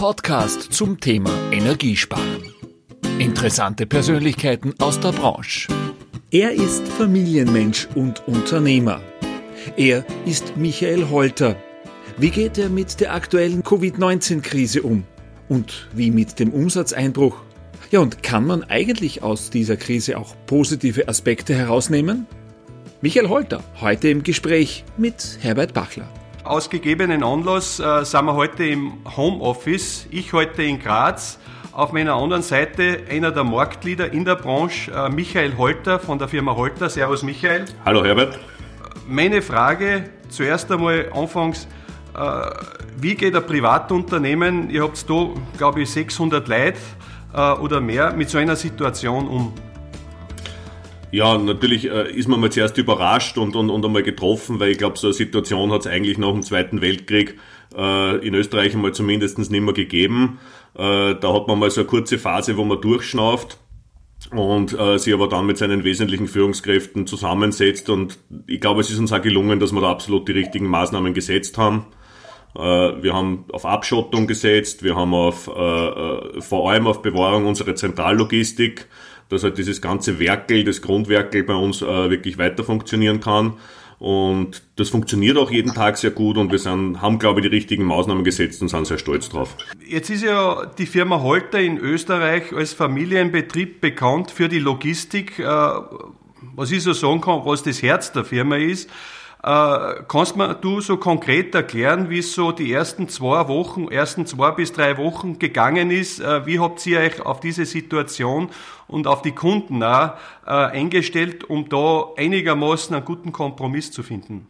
Podcast zum Thema Energiesparen. Interessante Persönlichkeiten aus der Branche. Er ist Familienmensch und Unternehmer. Er ist Michael Holter. Wie geht er mit der aktuellen Covid-19-Krise um? Und wie mit dem Umsatzeinbruch? Ja, und kann man eigentlich aus dieser Krise auch positive Aspekte herausnehmen? Michael Holter, heute im Gespräch mit Herbert Bachler. Aus gegebenen Anlass äh, sind wir heute im Homeoffice. Ich heute in Graz. Auf meiner anderen Seite einer der Marktleader in der Branche, äh, Michael Holter von der Firma Holter. Servus Michael. Hallo Herbert. Meine Frage zuerst einmal anfangs, äh, wie geht ein Privatunternehmen, ihr habt da glaube ich 600 Leute äh, oder mehr, mit so einer Situation um? Ja, natürlich äh, ist man mal zuerst überrascht und, und, und einmal getroffen, weil ich glaube, so eine Situation hat es eigentlich nach dem Zweiten Weltkrieg äh, in Österreich einmal zumindest nicht mehr gegeben. Äh, da hat man mal so eine kurze Phase, wo man durchschnauft und äh, sie aber dann mit seinen wesentlichen Führungskräften zusammensetzt. Und ich glaube, es ist uns auch gelungen, dass wir da absolut die richtigen Maßnahmen gesetzt haben. Äh, wir haben auf Abschottung gesetzt, wir haben auf, äh, äh vor allem auf Bewahrung unserer Zentrallogistik dass halt dieses ganze Werkel, das Grundwerkel bei uns äh, wirklich weiter funktionieren kann. Und das funktioniert auch jeden Tag sehr gut und wir sind, haben, glaube ich, die richtigen Maßnahmen gesetzt und sind sehr stolz drauf. Jetzt ist ja die Firma Holter in Österreich als Familienbetrieb bekannt für die Logistik. Äh, was ich so sagen kann, was das Herz der Firma ist. Äh, kannst mir du so konkret erklären, wie es so die ersten zwei Wochen, ersten zwei bis drei Wochen gegangen ist? Äh, wie habt ihr euch auf diese Situation und auf die Kunden auch, äh, eingestellt, um da einigermaßen einen guten Kompromiss zu finden?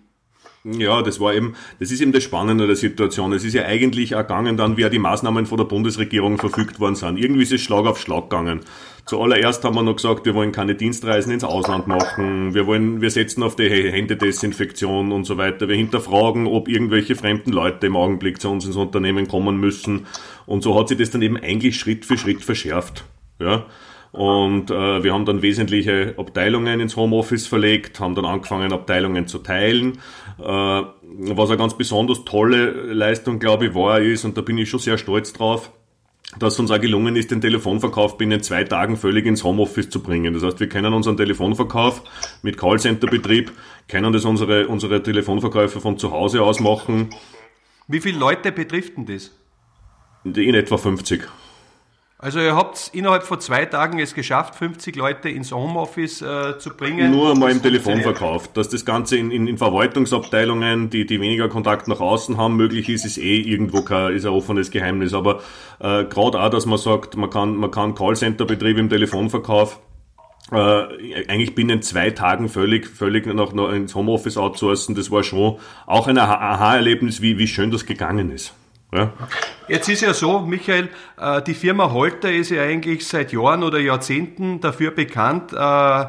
Ja, das war eben, das ist eben das Spannende der Situation. Es ist ja eigentlich ergangen dann, wie die Maßnahmen von der Bundesregierung verfügt worden sind. Irgendwie ist es Schlag auf Schlag gegangen. Zuallererst haben wir noch gesagt, wir wollen keine Dienstreisen ins Ausland machen, wir wollen, wir setzen auf die Händedesinfektion und so weiter. Wir hinterfragen, ob irgendwelche fremden Leute im Augenblick zu uns ins Unternehmen kommen müssen. Und so hat sich das dann eben eigentlich Schritt für Schritt verschärft. Ja. Und äh, wir haben dann wesentliche Abteilungen ins Homeoffice verlegt, haben dann angefangen, Abteilungen zu teilen. Äh, was eine ganz besonders tolle Leistung, glaube ich, war, ist, und da bin ich schon sehr stolz drauf, dass uns auch gelungen ist, den Telefonverkauf binnen zwei Tagen völlig ins Homeoffice zu bringen. Das heißt, wir können unseren Telefonverkauf mit Callcenter-Betrieb, können das unsere, unsere Telefonverkäufer von zu Hause aus machen. Wie viele Leute betrifft denn das? In etwa 50. Also ihr habt innerhalb von zwei Tagen es geschafft, 50 Leute ins Homeoffice äh, zu bringen. Nur einmal im Telefonverkauf. Dass das Ganze in, in, in, Verwaltungsabteilungen, die, die weniger Kontakt nach außen haben, möglich ist, ist eh irgendwo kein, ist ein offenes Geheimnis. Aber äh, gerade auch, dass man sagt, man kann, man kann Callcenter-Betrieb im Telefonverkauf äh, eigentlich binnen zwei Tagen völlig, völlig noch, noch ins Homeoffice outsourcen. Das war schon auch ein Aha-Erlebnis, wie, wie schön das gegangen ist. Ja. Jetzt ist ja so, Michael, äh, die Firma Holter ist ja eigentlich seit Jahren oder Jahrzehnten dafür bekannt, äh,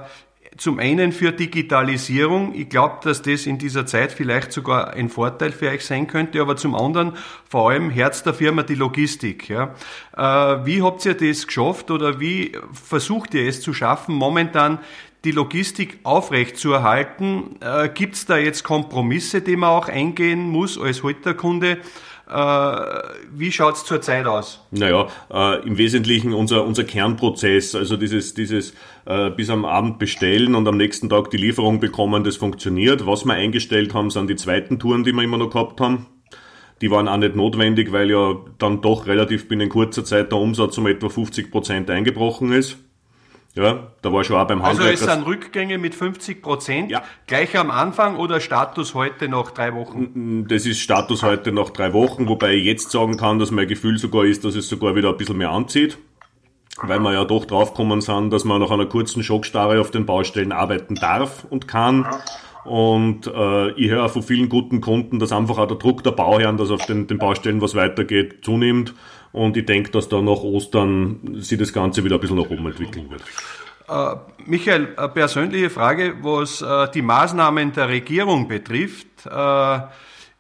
zum einen für Digitalisierung. Ich glaube, dass das in dieser Zeit vielleicht sogar ein Vorteil für euch sein könnte, aber zum anderen vor allem Herz der Firma die Logistik. Ja. Äh, wie habt ihr das geschafft oder wie versucht ihr es zu schaffen, momentan die Logistik aufrechtzuerhalten? Gibt es da jetzt Kompromisse, die man auch eingehen muss als Holterkunde? Äh, wie schaut es zurzeit aus? Naja, äh, im Wesentlichen unser, unser Kernprozess, also dieses, dieses äh, bis am Abend bestellen und am nächsten Tag die Lieferung bekommen, das funktioniert. Was wir eingestellt haben, sind die zweiten Touren, die wir immer noch gehabt haben. Die waren auch nicht notwendig, weil ja dann doch relativ binnen kurzer Zeit der Umsatz um etwa 50 Prozent eingebrochen ist. Ja, da war schon auch beim Handwerker. Also es sind Rückgänge mit 50 Prozent ja. gleich am Anfang oder Status heute nach drei Wochen? Das ist Status heute nach drei Wochen, wobei ich jetzt sagen kann, dass mein Gefühl sogar ist, dass es sogar wieder ein bisschen mehr anzieht. Weil wir ja doch draufgekommen sind, dass man nach einer kurzen Schockstarre auf den Baustellen arbeiten darf und kann. Und äh, ich höre von vielen guten Kunden, dass einfach auch der Druck der Bauherren, dass auf den, den Baustellen was weitergeht, zunimmt. Und ich denke, dass da nach Ostern sich das Ganze wieder ein bisschen nach oben entwickeln wird. Äh, Michael, persönliche Frage, was äh, die Maßnahmen der Regierung betrifft. Äh,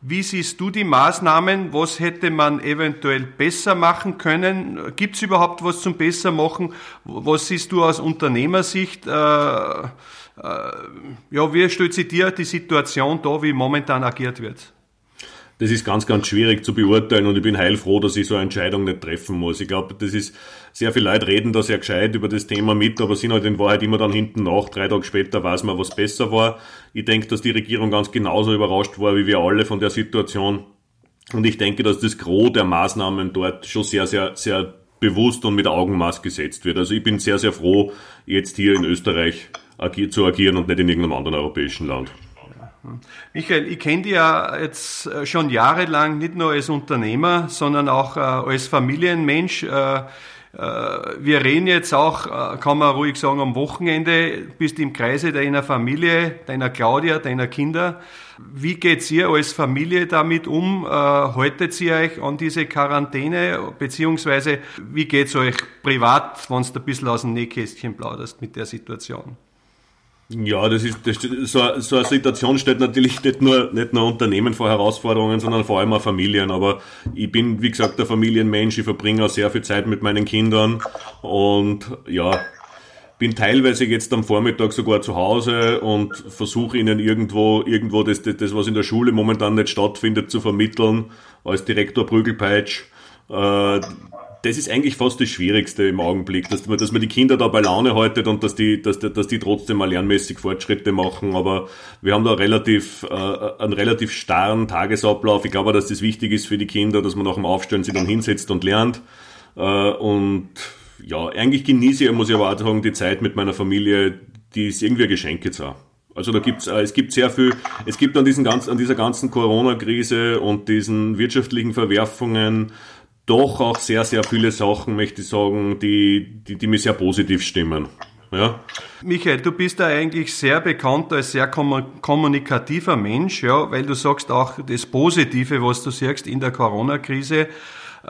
wie siehst du die Maßnahmen? Was hätte man eventuell besser machen können? Gibt es überhaupt was zum Bessermachen? Was siehst du aus Unternehmersicht? Äh, ja, wie stellt sich dir die Situation da, wie momentan agiert wird? das ist ganz, ganz schwierig zu beurteilen und ich bin heilfroh, dass ich so eine Entscheidung nicht treffen muss. Ich glaube, das ist, sehr viele Leute reden da sehr gescheit über das Thema mit, aber sind halt in Wahrheit immer dann hinten nach. Drei Tage später weiß man, was besser war. Ich denke, dass die Regierung ganz genauso überrascht war, wie wir alle von der Situation. Und ich denke, dass das Gros der Maßnahmen dort schon sehr, sehr, sehr bewusst und mit Augenmaß gesetzt wird. Also ich bin sehr, sehr froh, jetzt hier in Österreich zu agieren und nicht in irgendeinem anderen europäischen Land. Michael, ich kenne dich ja jetzt äh, schon jahrelang nicht nur als Unternehmer, sondern auch äh, als Familienmensch. Äh, wir reden jetzt auch, kann man ruhig sagen, am Wochenende, bist im Kreise deiner Familie, deiner Claudia, deiner Kinder. Wie geht's ihr als Familie damit um? Haltet ihr euch an diese Quarantäne? Beziehungsweise, wie geht's euch privat, wenn du ein bisschen aus dem Nähkästchen plauderst mit der Situation? Ja, das ist, das, so, so eine Situation stellt natürlich nicht nur, nicht nur Unternehmen vor Herausforderungen, sondern vor allem auch Familien. Aber ich bin, wie gesagt, der Familienmensch. Ich verbringe auch sehr viel Zeit mit meinen Kindern und ja, bin teilweise jetzt am Vormittag sogar zu Hause und versuche ihnen irgendwo, irgendwo das, das, das, was in der Schule momentan nicht stattfindet, zu vermitteln als Direktor Prügelpeitsch. Äh, das ist eigentlich fast das Schwierigste im Augenblick, dass man, dass man die Kinder da bei Laune haltet und dass die, dass, dass die trotzdem mal lernmäßig Fortschritte machen. Aber wir haben da relativ, äh, einen relativ starren Tagesablauf. Ich glaube, dass das wichtig ist für die Kinder, dass man nach dem Aufstellen sich dann hinsetzt und lernt. Äh, und ja, eigentlich genieße ich, muss ich aber auch sagen, die Zeit mit meiner Familie, die ist irgendwie ein Geschenk jetzt auch. Also da gibt's, äh, es gibt sehr viel, es gibt an, diesen ganzen, an dieser ganzen Corona-Krise und diesen wirtschaftlichen Verwerfungen doch auch sehr, sehr viele Sachen, möchte ich sagen, die, die, die mir sehr positiv stimmen. Ja. Michael, du bist da eigentlich sehr bekannt als sehr kommunikativer Mensch, ja, weil du sagst auch das Positive, was du sagst in der Corona-Krise. Äh,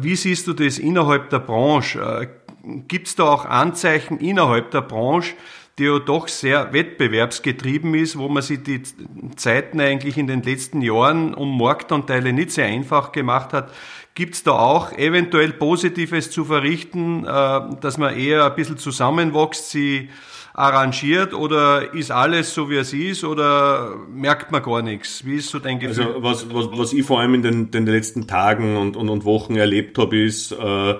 wie siehst du das innerhalb der Branche? Äh, Gibt es da auch Anzeichen innerhalb der Branche, die ja doch sehr wettbewerbsgetrieben ist, wo man sich die Zeiten eigentlich in den letzten Jahren um Marktanteile nicht sehr einfach gemacht hat. Gibt es da auch eventuell Positives zu verrichten, äh, dass man eher ein bisschen zusammenwächst, sie arrangiert oder ist alles so wie es ist oder merkt man gar nichts? Wie ist so dein Gefühl? Also was, was, was ich vor allem in den, den letzten Tagen und, und, und Wochen erlebt habe, ist, äh,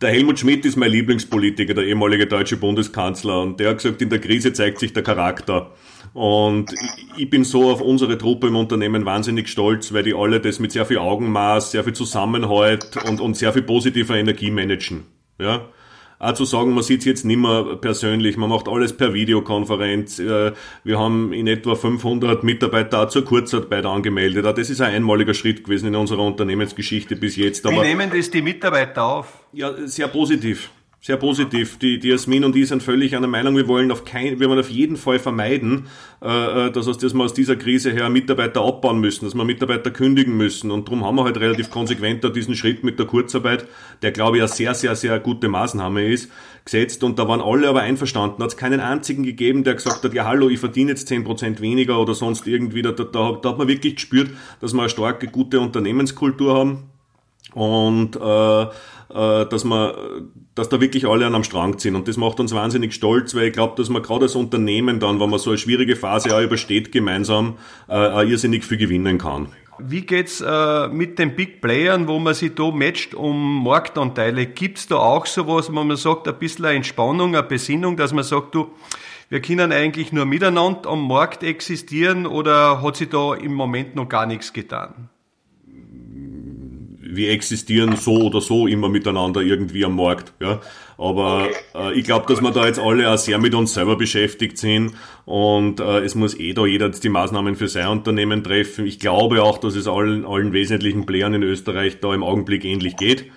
der Helmut Schmidt ist mein Lieblingspolitiker, der ehemalige deutsche Bundeskanzler, und der hat gesagt, in der Krise zeigt sich der Charakter. Und ich bin so auf unsere Truppe im Unternehmen wahnsinnig stolz, weil die alle das mit sehr viel Augenmaß, sehr viel Zusammenhalt und, und sehr viel positiver Energie managen. Ja. Auch zu sagen, man sieht es jetzt nicht mehr persönlich, man macht alles per Videokonferenz. Äh, wir haben in etwa 500 Mitarbeiter auch zur Kurzarbeit angemeldet. Das ist ein einmaliger Schritt gewesen in unserer Unternehmensgeschichte bis jetzt. Wie nehmen das die Mitarbeiter auf? Ja, sehr positiv sehr positiv. Die, die Jasmin und ich sind völlig einer Meinung, wir wollen auf kein, wir wollen auf jeden Fall vermeiden, äh, äh dass, aus, dass wir aus dieser Krise her Mitarbeiter abbauen müssen, dass wir Mitarbeiter kündigen müssen. Und darum haben wir halt relativ konsequent diesen Schritt mit der Kurzarbeit, der glaube ich eine sehr, sehr, sehr gute Maßnahme ist, gesetzt. Und da waren alle aber einverstanden. Da hat es keinen einzigen gegeben, der gesagt hat, ja hallo, ich verdiene jetzt zehn Prozent weniger oder sonst irgendwie. Da, da, da hat man wirklich gespürt, dass wir eine starke, gute Unternehmenskultur haben. Und äh, dass man, dass da wirklich alle an am Strang ziehen. Und das macht uns wahnsinnig stolz, weil ich glaube, dass man gerade als Unternehmen dann, wenn man so eine schwierige Phase auch übersteht, gemeinsam äh, auch irrsinnig viel gewinnen kann. Wie geht's äh, mit den Big Playern, wo man sich da matcht um Marktanteile? Gibt's da auch sowas, wo man sagt, ein bisschen eine Entspannung, eine Besinnung, dass man sagt, du, wir können eigentlich nur miteinander am Markt existieren oder hat sich da im Moment noch gar nichts getan? Wir existieren so oder so immer miteinander irgendwie am Markt. Ja. Aber äh, ich glaube, dass wir da jetzt alle auch sehr mit uns selber beschäftigt sind und äh, es muss eh da jeder die Maßnahmen für sein Unternehmen treffen. Ich glaube auch, dass es allen, allen wesentlichen Playern in Österreich da im Augenblick ähnlich geht.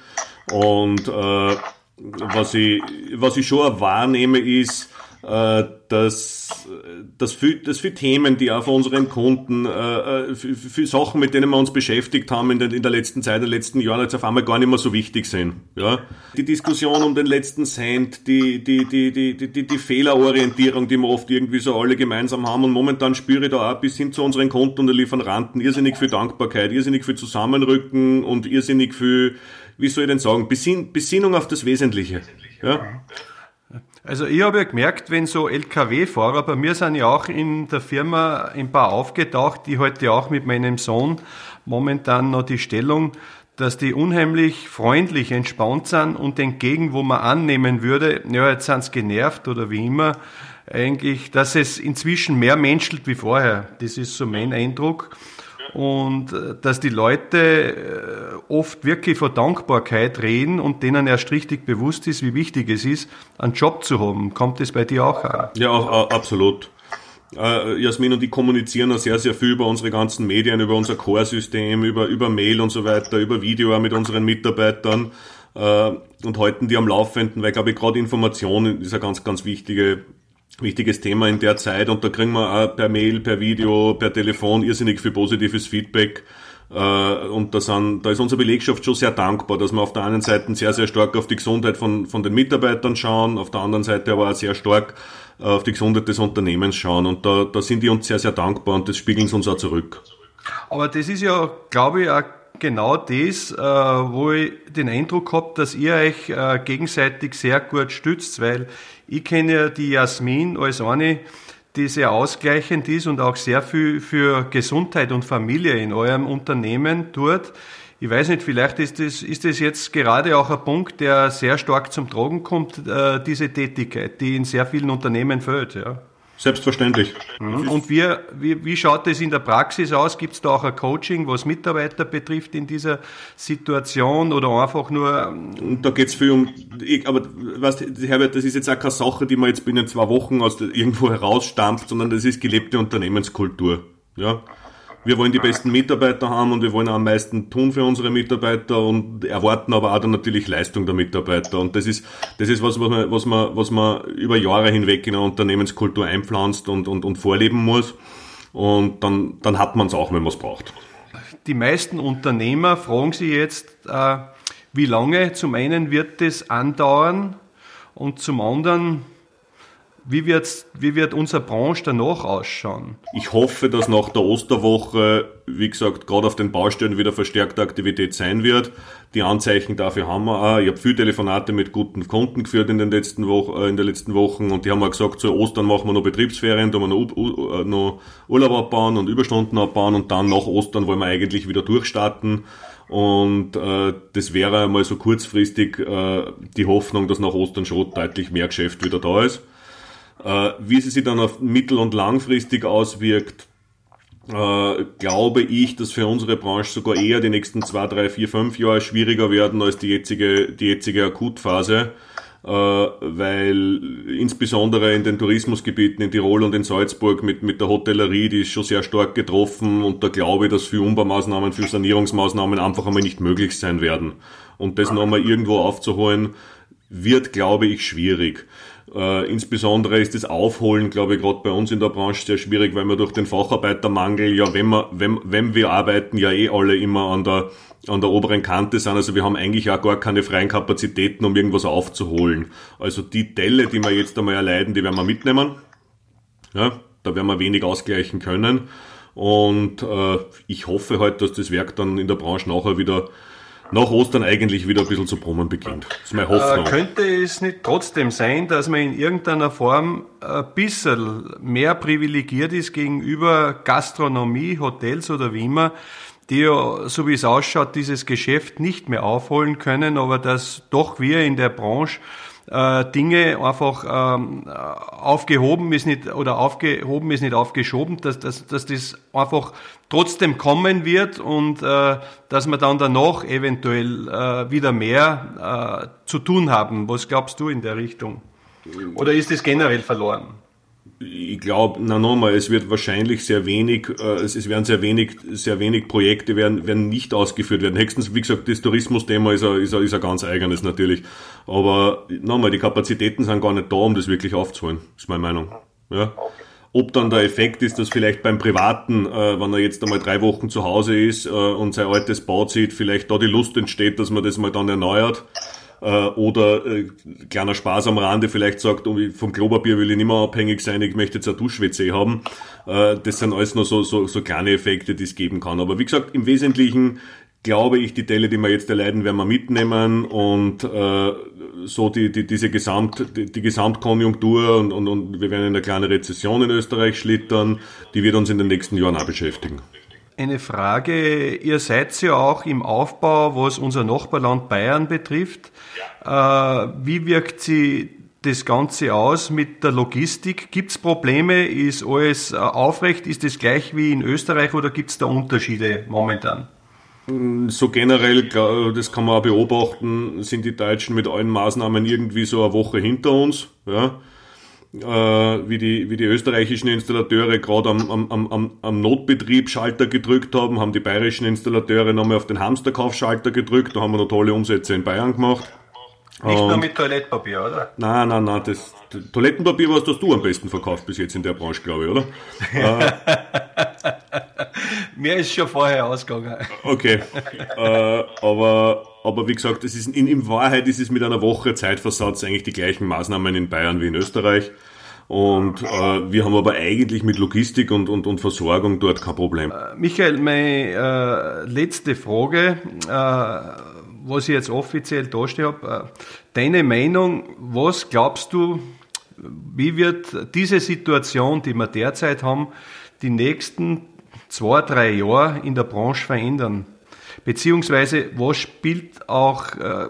Und äh, was, ich, was ich schon wahrnehme ist, äh, dass, dass, für, dass für Themen, die auch von unseren Kunden, äh, äh, für, für Sachen, mit denen wir uns beschäftigt haben in der, in der letzten Zeit, in den letzten Jahren, jetzt auf einmal gar nicht mehr so wichtig sind. Ja? Die Diskussion um den letzten Cent, die, die, die, die, die, die, die Fehlerorientierung, die wir oft irgendwie so alle gemeinsam haben und momentan spüre ich da auch bis hin zu unseren Kunden und den Lieferanten irrsinnig viel Dankbarkeit, irrsinnig viel Zusammenrücken und irrsinnig viel, wie soll ich denn sagen, Besinn, Besinnung auf das Wesentliche. Ja? Also ich habe ja gemerkt, wenn so LKW-Fahrer, bei mir sind ja auch in der Firma ein paar aufgetaucht, die heute auch mit meinem Sohn momentan noch die Stellung, dass die unheimlich freundlich, entspannt sind und entgegen, wo man annehmen würde, ja, jetzt sind sie genervt oder wie immer, eigentlich, dass es inzwischen mehr menschelt wie vorher. Das ist so mein Eindruck und äh, dass die Leute äh, oft wirklich vor Dankbarkeit reden und denen erst richtig bewusst ist, wie wichtig es ist, einen Job zu haben. Kommt das bei dir auch an? Ja, absolut. Äh, Jasmin und ich kommunizieren auch sehr, sehr viel über unsere ganzen Medien, über unser Core-System, über, über Mail und so weiter, über Video auch mit unseren Mitarbeitern äh, und halten die am Laufenden, weil, glaube ich, gerade Information ist eine ganz, ganz wichtige wichtiges Thema in der Zeit und da kriegen wir auch per Mail, per Video, per Telefon irrsinnig viel positives Feedback. Äh, und da, sind, da ist unsere Belegschaft schon sehr dankbar, dass wir auf der einen Seite sehr, sehr stark auf die Gesundheit von, von den Mitarbeitern schauen, auf der anderen Seite aber auch sehr stark äh, auf die Gesundheit des Unternehmens schauen. Und da, da sind die uns sehr, sehr dankbar und das spiegeln sie uns auch zurück. Aber das ist ja, glaube ich, auch genau das, äh, wo ich den Eindruck habe, dass ihr euch gegenseitig sehr gut stützt, weil ich kenne ja die Jasmin als eine, die sehr ausgleichend ist und auch sehr viel für Gesundheit und Familie in eurem Unternehmen tut. Ich weiß nicht, vielleicht ist das, ist das jetzt gerade auch ein Punkt, der sehr stark zum Tragen kommt, äh, diese Tätigkeit, die in sehr vielen Unternehmen fällt. Ja. Selbstverständlich. Mhm. Und wie, wie, wie schaut es in der Praxis aus? Gibt es da auch ein Coaching, was Mitarbeiter betrifft in dieser Situation oder einfach nur? Ähm, da geht es viel um, ich, aber weißt Herbert, das ist jetzt auch keine Sache, die man jetzt binnen zwei Wochen aus irgendwo herausstampft, sondern das ist gelebte Unternehmenskultur. Ja wir wollen die besten Mitarbeiter haben und wir wollen am meisten tun für unsere Mitarbeiter und erwarten aber auch dann natürlich Leistung der Mitarbeiter. Und das ist, das ist was, was man, was man, was man über Jahre hinweg in eine Unternehmenskultur einpflanzt und, und, und vorleben muss. Und dann, dann hat man es auch, wenn man es braucht. Die meisten Unternehmer fragen sich jetzt, äh, wie lange zum einen wird das andauern und zum anderen, wie, wird's, wie wird unsere Branche danach ausschauen? Ich hoffe, dass nach der Osterwoche, wie gesagt, gerade auf den Baustellen wieder verstärkte Aktivität sein wird. Die Anzeichen dafür haben wir auch. Ich habe viele Telefonate mit guten Kunden geführt in den letzten, Wo äh, in den letzten Wochen und die haben auch gesagt, zu Ostern machen wir noch Betriebsferien, da wir noch, äh, noch Urlaub abbauen und Überstunden abbauen und dann nach Ostern wollen wir eigentlich wieder durchstarten. Und äh, das wäre mal so kurzfristig äh, die Hoffnung, dass nach Ostern schon deutlich mehr Geschäft wieder da ist. Äh, wie sie sich dann auf mittel- und langfristig auswirkt, äh, glaube ich, dass für unsere Branche sogar eher die nächsten zwei, drei, vier, fünf Jahre schwieriger werden als die jetzige, die jetzige Akutphase, äh, weil insbesondere in den Tourismusgebieten in Tirol und in Salzburg mit, mit der Hotellerie, die ist schon sehr stark getroffen und da glaube ich, dass für Umbaumaßnahmen, für Sanierungsmaßnahmen einfach einmal nicht möglich sein werden. Und das nochmal irgendwo aufzuholen, wird, glaube ich, schwierig. Äh, insbesondere ist das Aufholen, glaube ich, gerade bei uns in der Branche sehr schwierig, weil wir durch den Facharbeitermangel, ja, wenn wir, wenn, wenn wir arbeiten, ja eh alle immer an der, an der oberen Kante sind. Also wir haben eigentlich auch gar keine freien Kapazitäten, um irgendwas aufzuholen. Also die Delle, die wir jetzt einmal erleiden, die werden wir mitnehmen. Ja, da werden wir wenig ausgleichen können. Und äh, ich hoffe halt, dass das Werk dann in der Branche nachher wieder nach Ostern eigentlich wieder ein bisschen zu brummen beginnt. Das ist meine Hoffnung. Äh, könnte es nicht trotzdem sein, dass man in irgendeiner Form ein bisschen mehr privilegiert ist gegenüber Gastronomie, Hotels oder wie immer, die ja, so wie es ausschaut, dieses Geschäft nicht mehr aufholen können, aber dass doch wir in der Branche äh, Dinge einfach ähm, aufgehoben ist nicht oder aufgehoben ist nicht aufgeschoben, dass, dass, dass das einfach trotzdem kommen wird und äh, dass wir dann danach eventuell äh, wieder mehr äh, zu tun haben. Was glaubst du in der Richtung? Oder ist es generell verloren? Ich glaube, na nochmal, es wird wahrscheinlich sehr wenig, äh, es, werden sehr wenig, sehr wenig Projekte werden, werden nicht ausgeführt werden. Höchstens, wie gesagt, das Tourismusthema ist ein, ist ein, ist ein ganz eigenes natürlich. Aber nochmal, die Kapazitäten sind gar nicht da, um das wirklich aufzuholen, ist meine Meinung. Ja. Ob dann der Effekt ist, dass vielleicht beim Privaten, äh, wenn er jetzt einmal drei Wochen zu Hause ist äh, und sein altes Bau sieht, vielleicht da die Lust entsteht, dass man das mal dann erneuert äh, oder äh, kleiner Spaß am Rande vielleicht sagt, vom Klopapier will ich nicht mehr abhängig sein, ich möchte jetzt eine Duschwc haben. Äh, das sind alles nur so, so, so kleine Effekte, die es geben kann. Aber wie gesagt, im Wesentlichen glaube ich, die Teile, die wir jetzt erleiden, werden wir mitnehmen und äh, so die, die, diese Gesamt, die, die Gesamtkonjunktur und, und, und wir werden in eine kleine Rezession in Österreich schlittern, die wird uns in den nächsten Jahren auch beschäftigen. Eine Frage, ihr seid ja auch im Aufbau, was unser Nachbarland Bayern betrifft. Ja. Äh, wie wirkt sie das Ganze aus mit der Logistik? Gibt es Probleme? Ist alles äh, aufrecht? Ist es gleich wie in Österreich oder gibt es da Unterschiede momentan? So generell, das kann man auch beobachten, sind die Deutschen mit allen Maßnahmen irgendwie so eine Woche hinter uns. Ja. Äh, wie, die, wie die österreichischen Installateure gerade am, am, am, am Notbetrieb Schalter gedrückt haben, haben die bayerischen Installateure nochmal auf den Hamsterkaufschalter gedrückt. Da haben wir noch tolle Umsätze in Bayern gemacht. Nicht nur mit Toilettenpapier, oder? Nein, nein, nein. Das, das Toilettenpapier, was hast du am besten verkauft bis jetzt in der Branche, glaube ich, oder? Mir ist schon vorher ausgegangen. Okay. äh, aber, aber wie gesagt, es ist in, in Wahrheit ist es mit einer Woche Zeitversatz eigentlich die gleichen Maßnahmen in Bayern wie in Österreich. Und äh, wir haben aber eigentlich mit Logistik und, und, und Versorgung dort kein Problem. Äh, Michael, meine äh, letzte Frage. Äh, was ich jetzt offiziell dastehe habe, äh, deine Meinung, was glaubst du, wie wird diese Situation, die wir derzeit haben, die nächsten zwei, drei Jahre in der Branche verändern? Beziehungsweise, was spielt auch äh,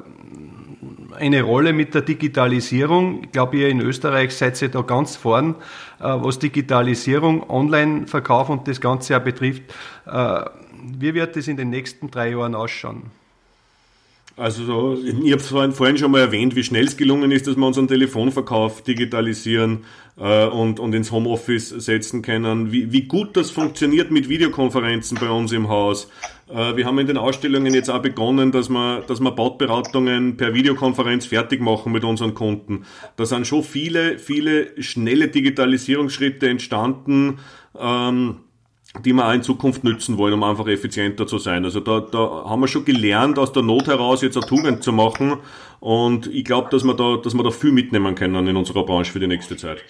eine Rolle mit der Digitalisierung? Ich glaube, ihr in Österreich seid ihr da ganz vorn, äh, was Digitalisierung, Online-Verkauf und das Ganze auch betrifft. Wie wird das in den nächsten drei Jahren ausschauen? Also so, ich habe vorhin schon mal erwähnt, wie schnell es gelungen ist, dass wir unseren Telefonverkauf digitalisieren äh, und, und ins Homeoffice setzen können. Wie, wie gut das funktioniert mit Videokonferenzen bei uns im Haus. Äh, wir haben in den Ausstellungen jetzt auch begonnen, dass wir, dass wir Bautberatungen per Videokonferenz fertig machen mit unseren Kunden. Da sind schon viele, viele schnelle Digitalisierungsschritte entstanden. Ähm, die wir auch in Zukunft nützen wollen, um einfach effizienter zu sein. Also da, da haben wir schon gelernt, aus der Not heraus jetzt eine Tugend zu machen. Und ich glaube, dass wir da, dass wir da viel mitnehmen können in unserer Branche für die nächste Zeit.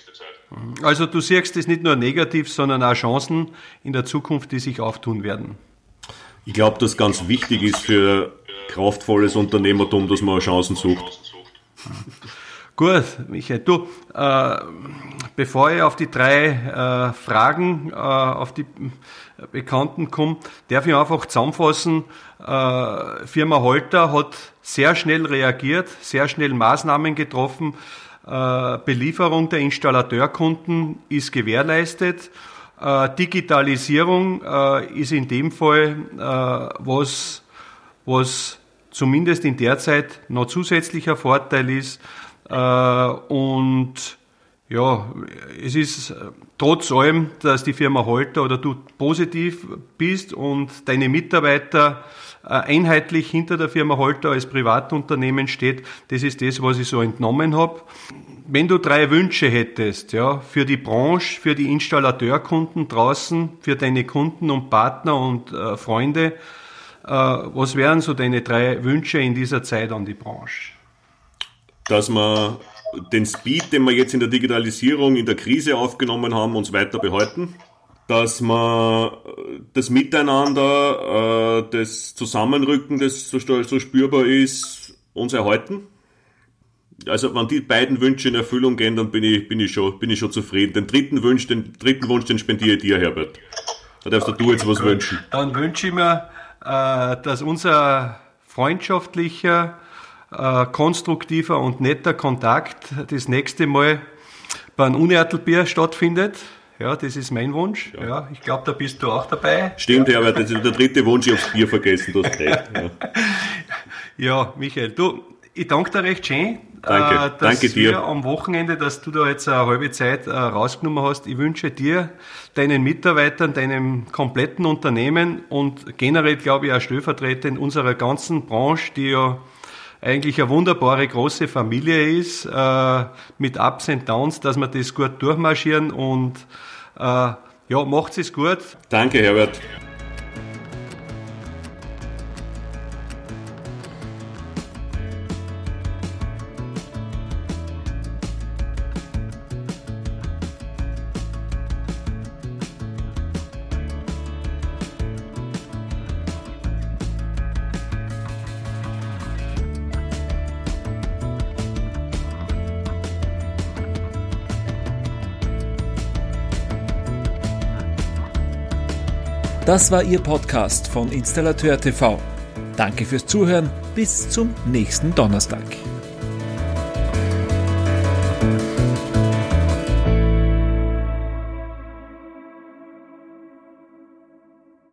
Also du siehst es nicht nur negativ, sondern auch Chancen in der Zukunft, die sich auftun werden. Ich glaube, dass ganz wichtig ist für kraftvolles Unternehmertum, dass man Chancen sucht. Gut, Michael, du, äh, bevor ich auf die drei äh, Fragen, äh, auf die Bekannten komme, darf ich einfach zusammenfassen, äh, Firma Holter hat sehr schnell reagiert, sehr schnell Maßnahmen getroffen, äh, Belieferung der Installateurkunden ist gewährleistet, äh, Digitalisierung ist in dem Fall was, was zumindest in der Zeit noch zusätzlicher Vorteil ist, äh, und ja, es ist äh, trotz allem, dass die Firma Holter oder du positiv bist und deine Mitarbeiter äh, einheitlich hinter der Firma Holter als Privatunternehmen steht, das ist das, was ich so entnommen habe. Wenn du drei Wünsche hättest, ja, für die Branche, für die Installateurkunden draußen, für deine Kunden und Partner und äh, Freunde, äh, was wären so deine drei Wünsche in dieser Zeit an die Branche? Dass wir den Speed, den wir jetzt in der Digitalisierung in der Krise aufgenommen haben, uns weiter behalten. Dass wir das Miteinander, äh, das Zusammenrücken, das so, so spürbar ist, uns erhalten. Also wenn die beiden Wünsche in Erfüllung gehen, dann bin ich, bin ich, schon, bin ich schon zufrieden. Den dritten Wunsch, den dritten Wunsch, den spendiere ich dir, Herbert. Da darfst okay, du jetzt was gut. wünschen. Dann wünsche ich mir, äh, dass unser freundschaftlicher, äh, konstruktiver und netter Kontakt das nächste Mal beim Unertelbier stattfindet. Ja, das ist mein Wunsch. Ja, ja ich glaube, da bist du auch dabei. Stimmt, ja. Herbert, das ist der dritte Wunsch, ich habe Bier vergessen, du hast recht. Ja. ja, Michael, du, ich danke dir recht schön. Danke, äh, dass danke dir. Am Wochenende, dass du da jetzt eine halbe Zeit äh, rausgenommen hast. Ich wünsche dir, deinen Mitarbeitern, deinem kompletten Unternehmen und generell, glaube ich, auch stellvertretend unserer ganzen Branche, die ja eigentlich eine wunderbare große Familie ist, äh, mit Ups und Downs, dass wir das gut durchmarschieren und äh, ja, macht es gut. Danke, Herbert. Das war Ihr Podcast von Installateur TV. Danke fürs Zuhören. Bis zum nächsten Donnerstag.